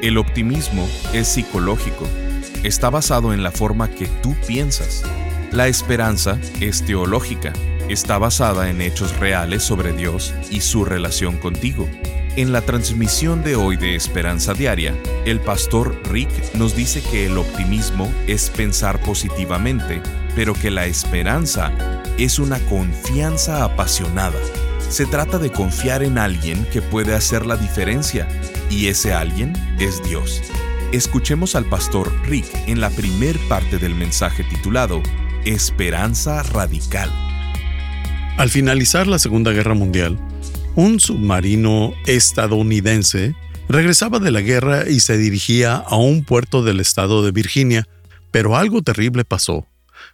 El optimismo es psicológico, está basado en la forma que tú piensas. La esperanza es teológica, está basada en hechos reales sobre Dios y su relación contigo. En la transmisión de hoy de Esperanza Diaria, el pastor Rick nos dice que el optimismo es pensar positivamente, pero que la esperanza es una confianza apasionada. Se trata de confiar en alguien que puede hacer la diferencia, y ese alguien es Dios. Escuchemos al pastor Rick en la primer parte del mensaje titulado Esperanza Radical. Al finalizar la Segunda Guerra Mundial, un submarino estadounidense regresaba de la guerra y se dirigía a un puerto del estado de Virginia, pero algo terrible pasó.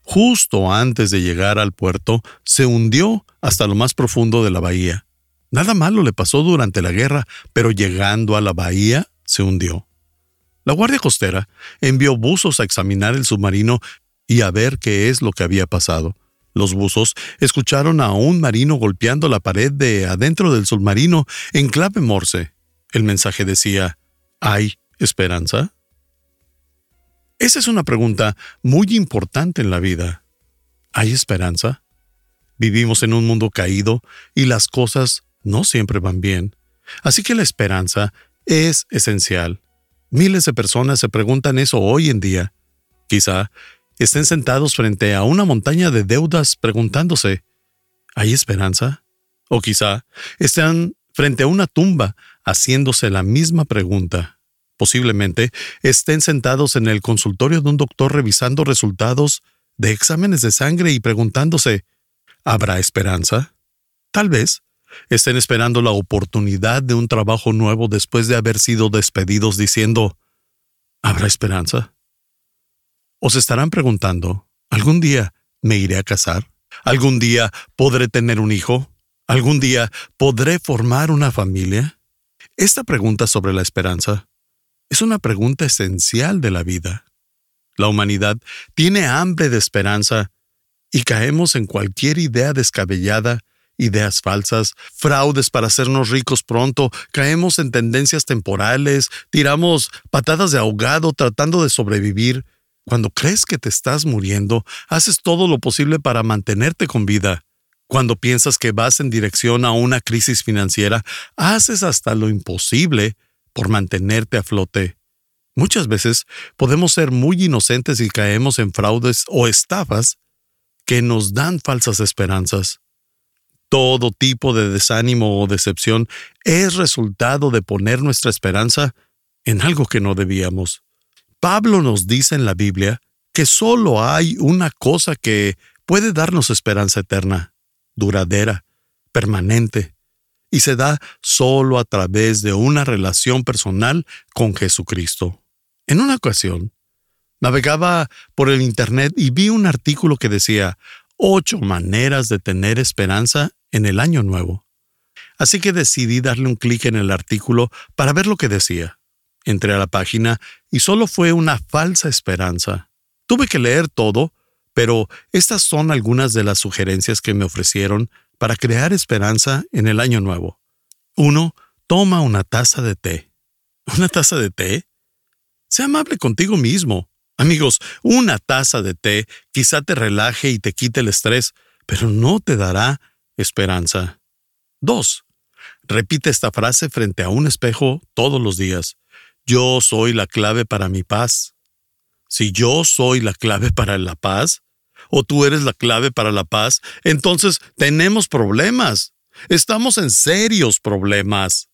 Justo antes de llegar al puerto, se hundió hasta lo más profundo de la bahía. Nada malo le pasó durante la guerra, pero llegando a la bahía, se hundió. La Guardia Costera envió buzos a examinar el submarino y a ver qué es lo que había pasado. Los buzos escucharon a un marino golpeando la pared de adentro del submarino en clave morse. El mensaje decía, ¿hay esperanza? Esa es una pregunta muy importante en la vida. ¿Hay esperanza? Vivimos en un mundo caído y las cosas no siempre van bien. Así que la esperanza es esencial. Miles de personas se preguntan eso hoy en día. Quizá estén sentados frente a una montaña de deudas preguntándose, ¿hay esperanza? O quizá estén frente a una tumba haciéndose la misma pregunta. Posiblemente estén sentados en el consultorio de un doctor revisando resultados de exámenes de sangre y preguntándose, ¿habrá esperanza? Tal vez estén esperando la oportunidad de un trabajo nuevo después de haber sido despedidos diciendo, ¿habrá esperanza? ¿O se estarán preguntando, ¿algún día me iré a casar? ¿Algún día podré tener un hijo? ¿Algún día podré formar una familia? Esta pregunta sobre la esperanza es una pregunta esencial de la vida. La humanidad tiene hambre de esperanza y caemos en cualquier idea descabellada, ideas falsas, fraudes para hacernos ricos pronto, caemos en tendencias temporales, tiramos patadas de ahogado tratando de sobrevivir. Cuando crees que te estás muriendo, haces todo lo posible para mantenerte con vida. Cuando piensas que vas en dirección a una crisis financiera, haces hasta lo imposible por mantenerte a flote. Muchas veces podemos ser muy inocentes y caemos en fraudes o estafas que nos dan falsas esperanzas. Todo tipo de desánimo o decepción es resultado de poner nuestra esperanza en algo que no debíamos. Pablo nos dice en la Biblia que solo hay una cosa que puede darnos esperanza eterna, duradera, permanente, y se da solo a través de una relación personal con Jesucristo. En una ocasión, navegaba por el Internet y vi un artículo que decía ocho maneras de tener esperanza en el año nuevo. Así que decidí darle un clic en el artículo para ver lo que decía. Entré a la página y solo fue una falsa esperanza. Tuve que leer todo, pero estas son algunas de las sugerencias que me ofrecieron para crear esperanza en el año nuevo. 1. Toma una taza de té. ¿Una taza de té? Sea amable contigo mismo. Amigos, una taza de té quizá te relaje y te quite el estrés, pero no te dará esperanza. 2. Repite esta frase frente a un espejo todos los días. Yo soy la clave para mi paz. Si yo soy la clave para la paz, o tú eres la clave para la paz, entonces tenemos problemas. Estamos en serios problemas.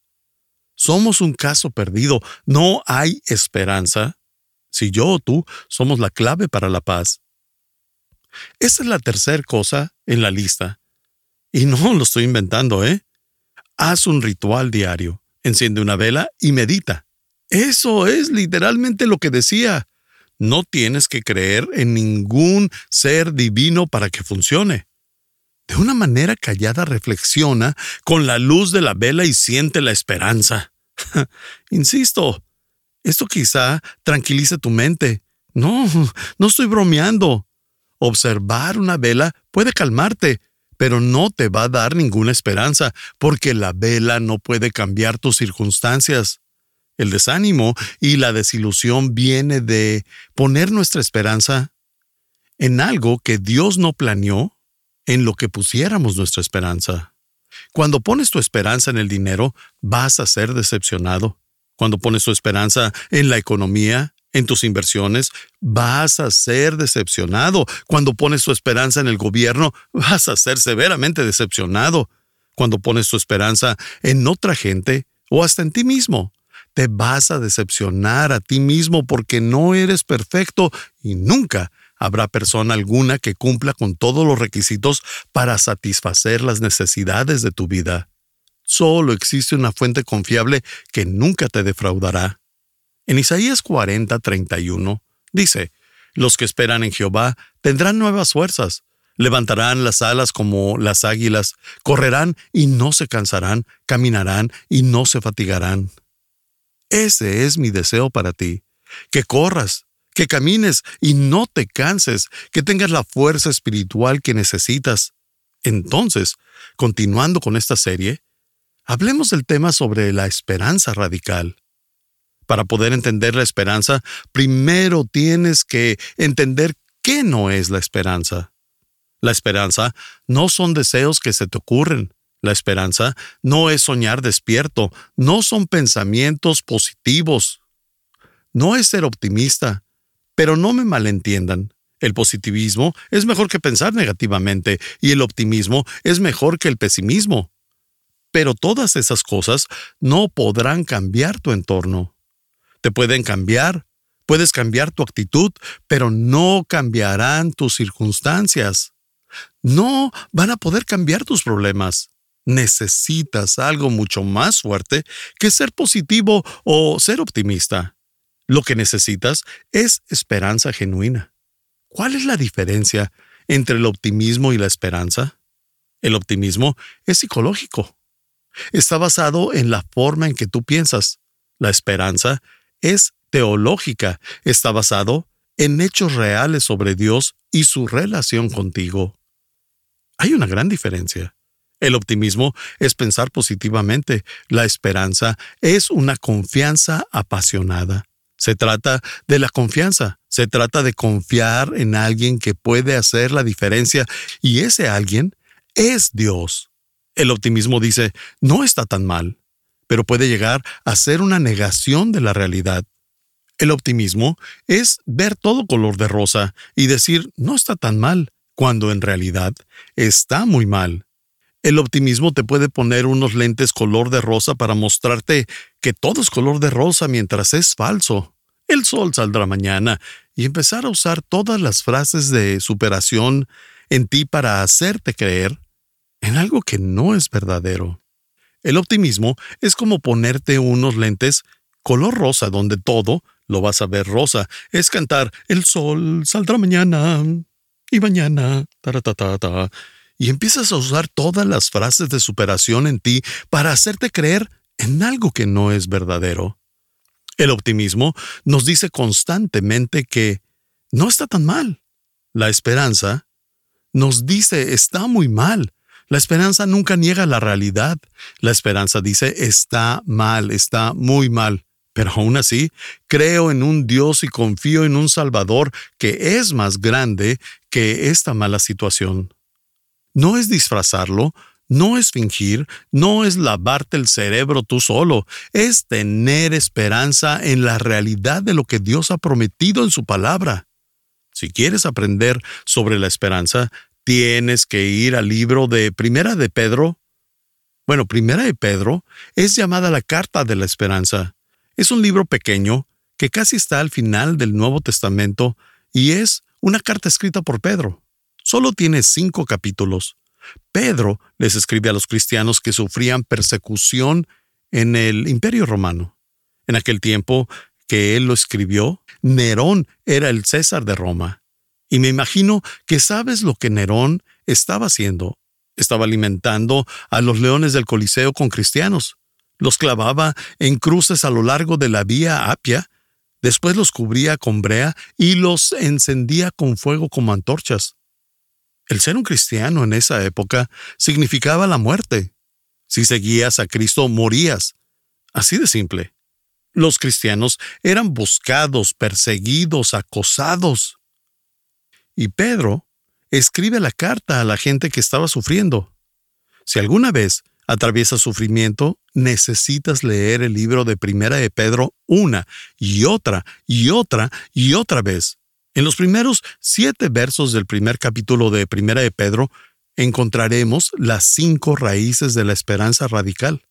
Somos un caso perdido. No hay esperanza si yo o tú somos la clave para la paz. Esa es la tercera cosa en la lista. Y no lo estoy inventando, ¿eh? Haz un ritual diario, enciende una vela y medita. Eso es literalmente lo que decía. No tienes que creer en ningún ser divino para que funcione. De una manera callada reflexiona con la luz de la vela y siente la esperanza. Insisto, esto quizá tranquilice tu mente. No, no estoy bromeando. Observar una vela puede calmarte, pero no te va a dar ninguna esperanza, porque la vela no puede cambiar tus circunstancias. El desánimo y la desilusión viene de poner nuestra esperanza en algo que Dios no planeó, en lo que pusiéramos nuestra esperanza. Cuando pones tu esperanza en el dinero, vas a ser decepcionado. Cuando pones tu esperanza en la economía, en tus inversiones, vas a ser decepcionado. Cuando pones tu esperanza en el gobierno, vas a ser severamente decepcionado. Cuando pones tu esperanza en otra gente o hasta en ti mismo, te vas a decepcionar a ti mismo porque no eres perfecto y nunca habrá persona alguna que cumpla con todos los requisitos para satisfacer las necesidades de tu vida. Solo existe una fuente confiable que nunca te defraudará. En Isaías 40, 31 dice, Los que esperan en Jehová tendrán nuevas fuerzas, levantarán las alas como las águilas, correrán y no se cansarán, caminarán y no se fatigarán. Ese es mi deseo para ti, que corras, que camines y no te canses, que tengas la fuerza espiritual que necesitas. Entonces, continuando con esta serie, hablemos del tema sobre la esperanza radical. Para poder entender la esperanza, primero tienes que entender qué no es la esperanza. La esperanza no son deseos que se te ocurren, la esperanza no es soñar despierto, no son pensamientos positivos, no es ser optimista. Pero no me malentiendan. El positivismo es mejor que pensar negativamente y el optimismo es mejor que el pesimismo. Pero todas esas cosas no podrán cambiar tu entorno. Te pueden cambiar, puedes cambiar tu actitud, pero no cambiarán tus circunstancias. No van a poder cambiar tus problemas necesitas algo mucho más fuerte que ser positivo o ser optimista. Lo que necesitas es esperanza genuina. ¿Cuál es la diferencia entre el optimismo y la esperanza? El optimismo es psicológico. Está basado en la forma en que tú piensas. La esperanza es teológica. Está basado en hechos reales sobre Dios y su relación contigo. Hay una gran diferencia. El optimismo es pensar positivamente. La esperanza es una confianza apasionada. Se trata de la confianza. Se trata de confiar en alguien que puede hacer la diferencia y ese alguien es Dios. El optimismo dice, no está tan mal, pero puede llegar a ser una negación de la realidad. El optimismo es ver todo color de rosa y decir, no está tan mal, cuando en realidad está muy mal. El optimismo te puede poner unos lentes color de rosa para mostrarte que todo es color de rosa mientras es falso. El sol saldrá mañana y empezar a usar todas las frases de superación en ti para hacerte creer en algo que no es verdadero. El optimismo es como ponerte unos lentes color rosa donde todo lo vas a ver rosa. Es cantar el sol saldrá mañana y mañana. ta y empiezas a usar todas las frases de superación en ti para hacerte creer en algo que no es verdadero. El optimismo nos dice constantemente que no está tan mal. La esperanza nos dice está muy mal. La esperanza nunca niega la realidad. La esperanza dice está mal, está muy mal. Pero aún así, creo en un Dios y confío en un Salvador que es más grande que esta mala situación. No es disfrazarlo, no es fingir, no es lavarte el cerebro tú solo, es tener esperanza en la realidad de lo que Dios ha prometido en su palabra. Si quieres aprender sobre la esperanza, tienes que ir al libro de Primera de Pedro. Bueno, Primera de Pedro es llamada la Carta de la Esperanza. Es un libro pequeño que casi está al final del Nuevo Testamento y es una carta escrita por Pedro. Solo tiene cinco capítulos. Pedro les escribe a los cristianos que sufrían persecución en el Imperio Romano. En aquel tiempo que él lo escribió, Nerón era el César de Roma. Y me imagino que sabes lo que Nerón estaba haciendo. Estaba alimentando a los leones del Coliseo con cristianos. Los clavaba en cruces a lo largo de la vía Apia, después los cubría con brea y los encendía con fuego como antorchas. El ser un cristiano en esa época significaba la muerte. Si seguías a Cristo, morías. Así de simple. Los cristianos eran buscados, perseguidos, acosados. Y Pedro escribe la carta a la gente que estaba sufriendo. Si alguna vez atraviesas sufrimiento, necesitas leer el libro de Primera de Pedro una y otra y otra y otra vez. En los primeros siete versos del primer capítulo de Primera de Pedro encontraremos las cinco raíces de la esperanza radical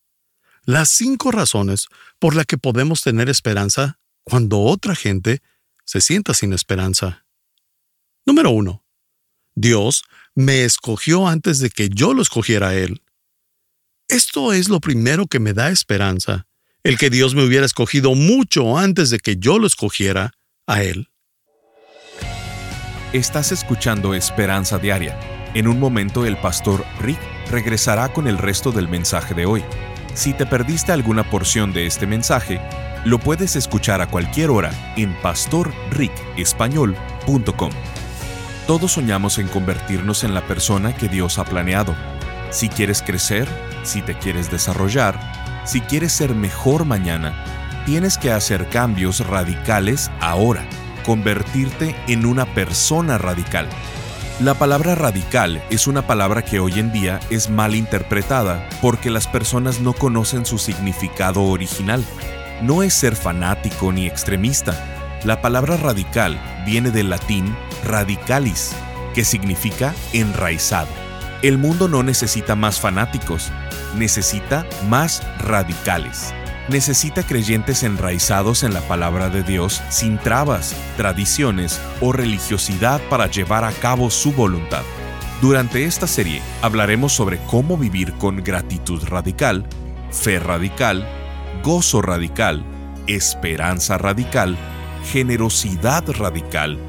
las cinco razones por las que podemos tener esperanza cuando otra gente se sienta sin esperanza. Número uno. Dios me escogió antes de que yo lo escogiera a Él. Esto es lo primero que me da esperanza, el que Dios me hubiera escogido mucho antes de que yo lo escogiera a Él. Estás escuchando Esperanza Diaria. En un momento el pastor Rick regresará con el resto del mensaje de hoy. Si te perdiste alguna porción de este mensaje, lo puedes escuchar a cualquier hora en pastorricespañol.com. Todos soñamos en convertirnos en la persona que Dios ha planeado. Si quieres crecer, si te quieres desarrollar, si quieres ser mejor mañana, tienes que hacer cambios radicales ahora, convertirte en una persona radical. La palabra radical es una palabra que hoy en día es mal interpretada porque las personas no conocen su significado original. No es ser fanático ni extremista. La palabra radical viene del latín radicalis, que significa enraizado. El mundo no necesita más fanáticos, necesita más radicales necesita creyentes enraizados en la palabra de Dios sin trabas, tradiciones o religiosidad para llevar a cabo su voluntad. Durante esta serie hablaremos sobre cómo vivir con gratitud radical, fe radical, gozo radical, esperanza radical, generosidad radical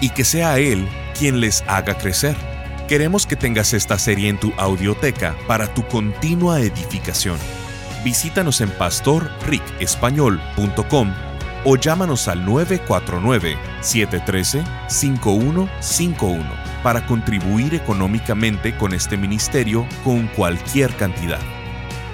y que sea Él quien les haga crecer Queremos que tengas esta serie en tu audioteca para tu continua edificación. Visítanos en pastorricespañol.com o llámanos al 949-713-5151 para contribuir económicamente con este ministerio con cualquier cantidad.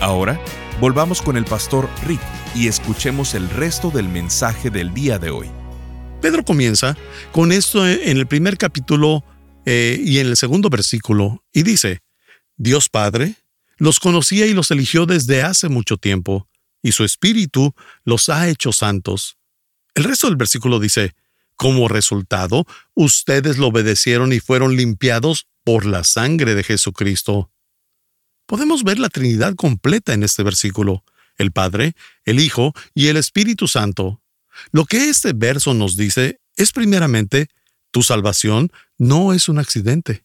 Ahora, volvamos con el pastor Rick y escuchemos el resto del mensaje del día de hoy. Pedro comienza con esto en el primer capítulo eh, y en el segundo versículo, y dice, Dios Padre los conocía y los eligió desde hace mucho tiempo, y su Espíritu los ha hecho santos. El resto del versículo dice, como resultado, ustedes lo obedecieron y fueron limpiados por la sangre de Jesucristo. Podemos ver la Trinidad completa en este versículo, el Padre, el Hijo y el Espíritu Santo. Lo que este verso nos dice es primeramente, tu salvación no es un accidente.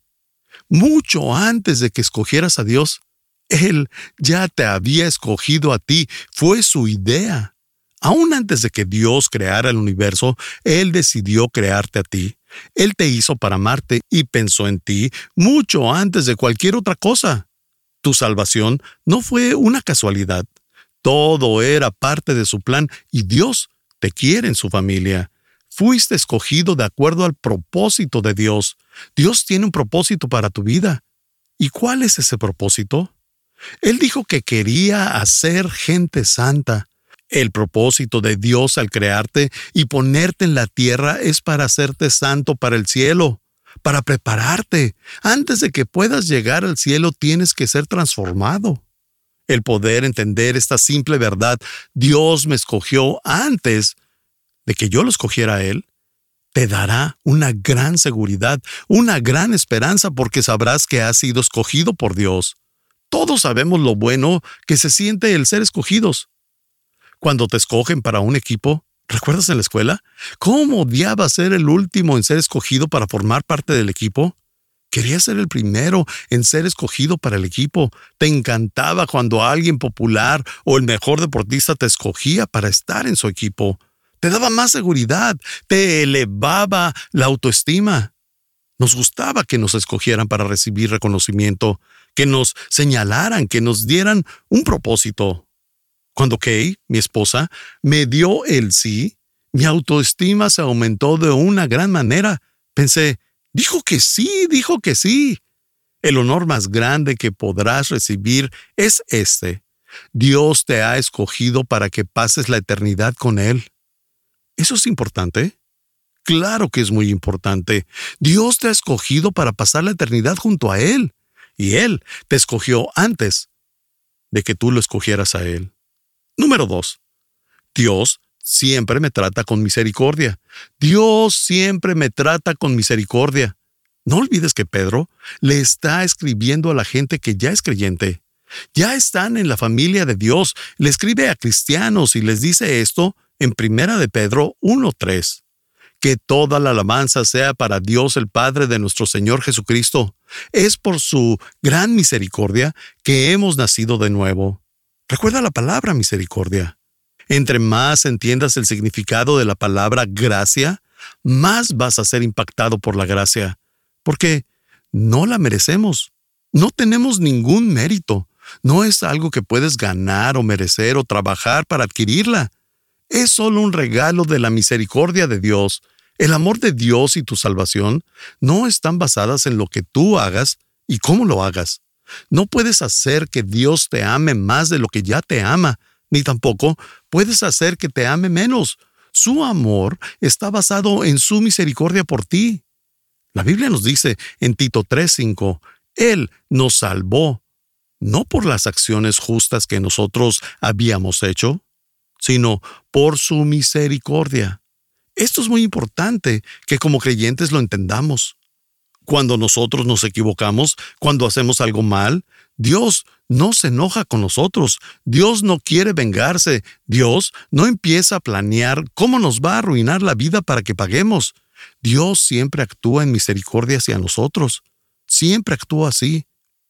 Mucho antes de que escogieras a Dios, Él ya te había escogido a ti, fue su idea. Aún antes de que Dios creara el universo, Él decidió crearte a ti. Él te hizo para amarte y pensó en ti mucho antes de cualquier otra cosa. Tu salvación no fue una casualidad. Todo era parte de su plan y Dios te quiere en su familia. Fuiste escogido de acuerdo al propósito de Dios. Dios tiene un propósito para tu vida. ¿Y cuál es ese propósito? Él dijo que quería hacer gente santa. El propósito de Dios al crearte y ponerte en la tierra es para hacerte santo para el cielo, para prepararte. Antes de que puedas llegar al cielo tienes que ser transformado. El poder entender esta simple verdad, Dios me escogió antes de que yo lo escogiera a Él, te dará una gran seguridad, una gran esperanza porque sabrás que has sido escogido por Dios. Todos sabemos lo bueno que se siente el ser escogidos. Cuando te escogen para un equipo, ¿recuerdas en la escuela? ¿Cómo odiaba ser el último en ser escogido para formar parte del equipo? Querías ser el primero en ser escogido para el equipo. Te encantaba cuando alguien popular o el mejor deportista te escogía para estar en su equipo. Te daba más seguridad, te elevaba la autoestima. Nos gustaba que nos escogieran para recibir reconocimiento, que nos señalaran, que nos dieran un propósito. Cuando Kay, mi esposa, me dio el sí, mi autoestima se aumentó de una gran manera. Pensé, dijo que sí, dijo que sí. El honor más grande que podrás recibir es este. Dios te ha escogido para que pases la eternidad con Él. ¿Eso es importante? Claro que es muy importante. Dios te ha escogido para pasar la eternidad junto a Él y Él te escogió antes de que tú lo escogieras a Él. Número dos, Dios siempre me trata con misericordia. Dios siempre me trata con misericordia. No olvides que Pedro le está escribiendo a la gente que ya es creyente. Ya están en la familia de Dios. Le escribe a cristianos y les dice esto en Primera de Pedro 1.3 que toda la alabanza sea para Dios el Padre de nuestro Señor Jesucristo. Es por su gran misericordia que hemos nacido de nuevo. Recuerda la palabra misericordia. Entre más entiendas el significado de la palabra gracia, más vas a ser impactado por la gracia, porque no la merecemos. No tenemos ningún mérito. No es algo que puedes ganar o merecer o trabajar para adquirirla es solo un regalo de la misericordia de Dios. El amor de Dios y tu salvación no están basadas en lo que tú hagas y cómo lo hagas. No puedes hacer que Dios te ame más de lo que ya te ama, ni tampoco puedes hacer que te ame menos. Su amor está basado en su misericordia por ti. La Biblia nos dice en Tito 3:5, Él nos salvó, no por las acciones justas que nosotros habíamos hecho, sino por su misericordia. Esto es muy importante que como creyentes lo entendamos. Cuando nosotros nos equivocamos, cuando hacemos algo mal, Dios no se enoja con nosotros, Dios no quiere vengarse, Dios no empieza a planear cómo nos va a arruinar la vida para que paguemos. Dios siempre actúa en misericordia hacia nosotros, siempre actúa así.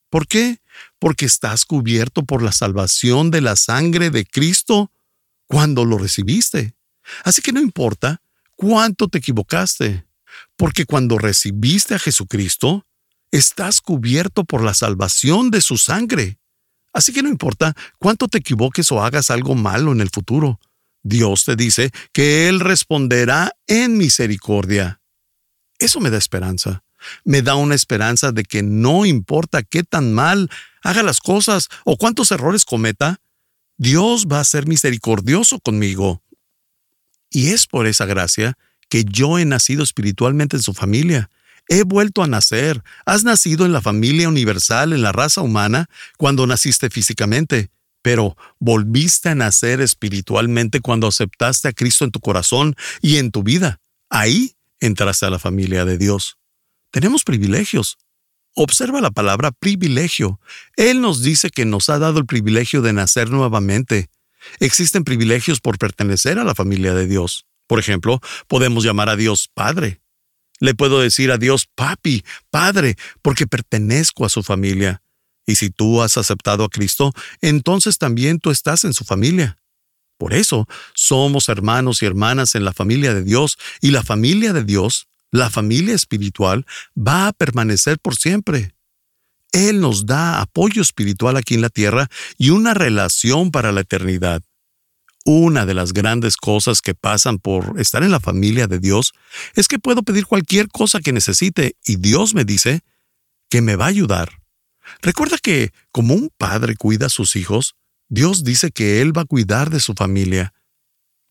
¿Por qué? Porque estás cubierto por la salvación de la sangre de Cristo cuando lo recibiste. Así que no importa cuánto te equivocaste, porque cuando recibiste a Jesucristo, estás cubierto por la salvación de su sangre. Así que no importa cuánto te equivoques o hagas algo malo en el futuro, Dios te dice que Él responderá en misericordia. Eso me da esperanza. Me da una esperanza de que no importa qué tan mal haga las cosas o cuántos errores cometa, Dios va a ser misericordioso conmigo. Y es por esa gracia que yo he nacido espiritualmente en su familia. He vuelto a nacer. Has nacido en la familia universal, en la raza humana, cuando naciste físicamente, pero volviste a nacer espiritualmente cuando aceptaste a Cristo en tu corazón y en tu vida. Ahí entraste a la familia de Dios. Tenemos privilegios. Observa la palabra privilegio. Él nos dice que nos ha dado el privilegio de nacer nuevamente. Existen privilegios por pertenecer a la familia de Dios. Por ejemplo, podemos llamar a Dios Padre. Le puedo decir a Dios Papi, Padre, porque pertenezco a su familia. Y si tú has aceptado a Cristo, entonces también tú estás en su familia. Por eso somos hermanos y hermanas en la familia de Dios, y la familia de Dios la familia espiritual va a permanecer por siempre. Él nos da apoyo espiritual aquí en la tierra y una relación para la eternidad. Una de las grandes cosas que pasan por estar en la familia de Dios es que puedo pedir cualquier cosa que necesite y Dios me dice que me va a ayudar. Recuerda que como un padre cuida a sus hijos, Dios dice que Él va a cuidar de su familia.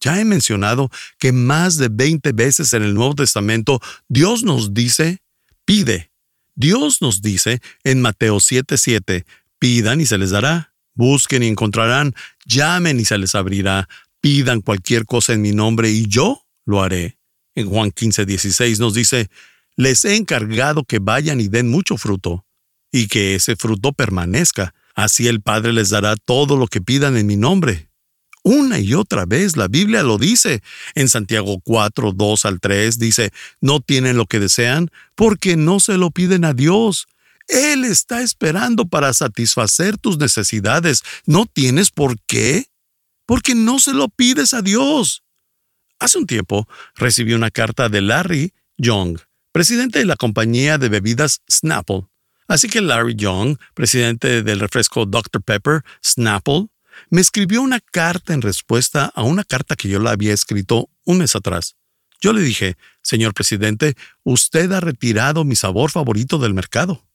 Ya he mencionado que más de 20 veces en el Nuevo Testamento Dios nos dice, pide. Dios nos dice en Mateo 7:7, pidan y se les dará, busquen y encontrarán, llamen y se les abrirá, pidan cualquier cosa en mi nombre y yo lo haré. En Juan 15:16 nos dice, les he encargado que vayan y den mucho fruto, y que ese fruto permanezca. Así el Padre les dará todo lo que pidan en mi nombre. Una y otra vez la Biblia lo dice. En Santiago 4, 2 al 3 dice, no tienen lo que desean porque no se lo piden a Dios. Él está esperando para satisfacer tus necesidades. ¿No tienes por qué? Porque no se lo pides a Dios. Hace un tiempo recibí una carta de Larry Young, presidente de la compañía de bebidas Snapple. Así que Larry Young, presidente del refresco Dr. Pepper, Snapple, me escribió una carta en respuesta a una carta que yo le había escrito un mes atrás. Yo le dije, señor presidente, usted ha retirado mi sabor favorito del mercado.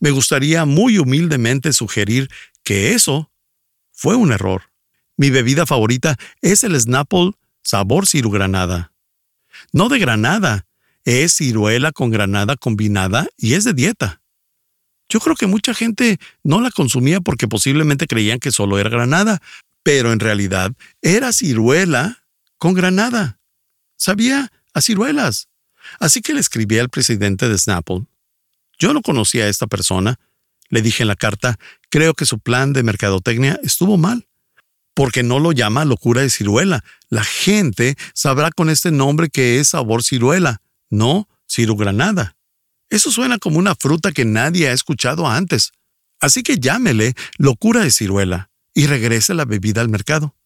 Me gustaría muy humildemente sugerir que eso fue un error. Mi bebida favorita es el Snapple sabor cirugranada. No de granada, es ciruela con granada combinada y es de dieta. Yo creo que mucha gente no la consumía porque posiblemente creían que solo era granada, pero en realidad era ciruela con granada. Sabía a ciruelas. Así que le escribí al presidente de Snapple. Yo no conocía a esta persona. Le dije en la carta, creo que su plan de mercadotecnia estuvo mal porque no lo llama locura de ciruela. La gente sabrá con este nombre que es sabor ciruela no cirugranada. Eso suena como una fruta que nadie ha escuchado antes. Así que llámele locura de ciruela y regrese la bebida al mercado.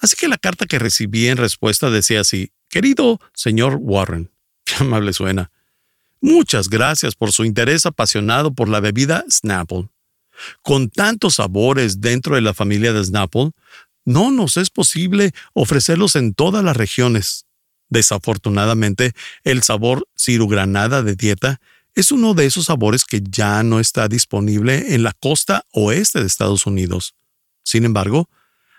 Así que la carta que recibí en respuesta decía así, Querido señor Warren, qué amable suena. Muchas gracias por su interés apasionado por la bebida Snapple. Con tantos sabores dentro de la familia de Snapple, no nos es posible ofrecerlos en todas las regiones. Desafortunadamente, el sabor cirugranada de dieta es uno de esos sabores que ya no está disponible en la costa oeste de Estados Unidos. Sin embargo,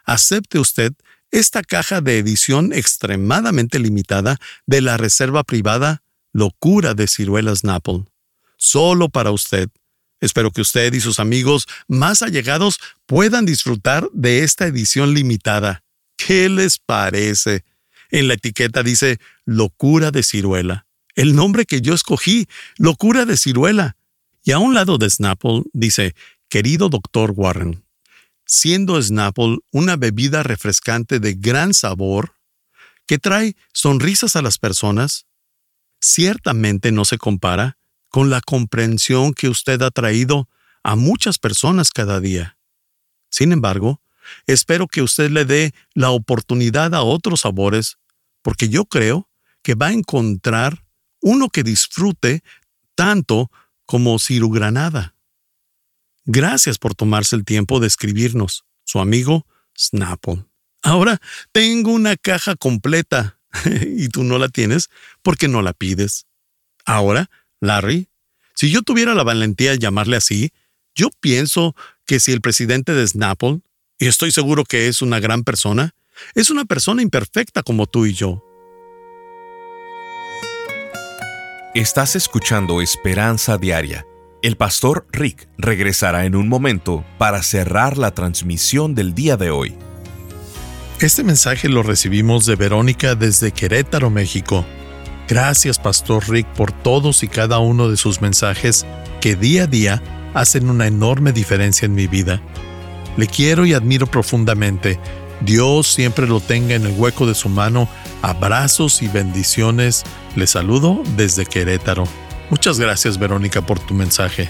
acepte usted esta caja de edición extremadamente limitada de la reserva privada Locura de Ciruelas Napple. Solo para usted. Espero que usted y sus amigos más allegados puedan disfrutar de esta edición limitada. ¿Qué les parece? En la etiqueta dice locura de ciruela. El nombre que yo escogí, locura de ciruela. Y a un lado de Snapple dice, querido doctor Warren, siendo Snapple una bebida refrescante de gran sabor, que trae sonrisas a las personas, ciertamente no se compara con la comprensión que usted ha traído a muchas personas cada día. Sin embargo, espero que usted le dé la oportunidad a otros sabores porque yo creo que va a encontrar uno que disfrute tanto como Cirugranada. Gracias por tomarse el tiempo de escribirnos, su amigo Snapple. Ahora tengo una caja completa y tú no la tienes porque no la pides. Ahora, Larry, si yo tuviera la valentía de llamarle así, yo pienso que si el presidente de Snapple, y estoy seguro que es una gran persona, es una persona imperfecta como tú y yo. Estás escuchando Esperanza Diaria. El pastor Rick regresará en un momento para cerrar la transmisión del día de hoy. Este mensaje lo recibimos de Verónica desde Querétaro, México. Gracias, Pastor Rick, por todos y cada uno de sus mensajes que día a día hacen una enorme diferencia en mi vida. Le quiero y admiro profundamente Dios siempre lo tenga en el hueco de su mano. Abrazos y bendiciones. Le saludo desde Querétaro. Muchas gracias Verónica por tu mensaje.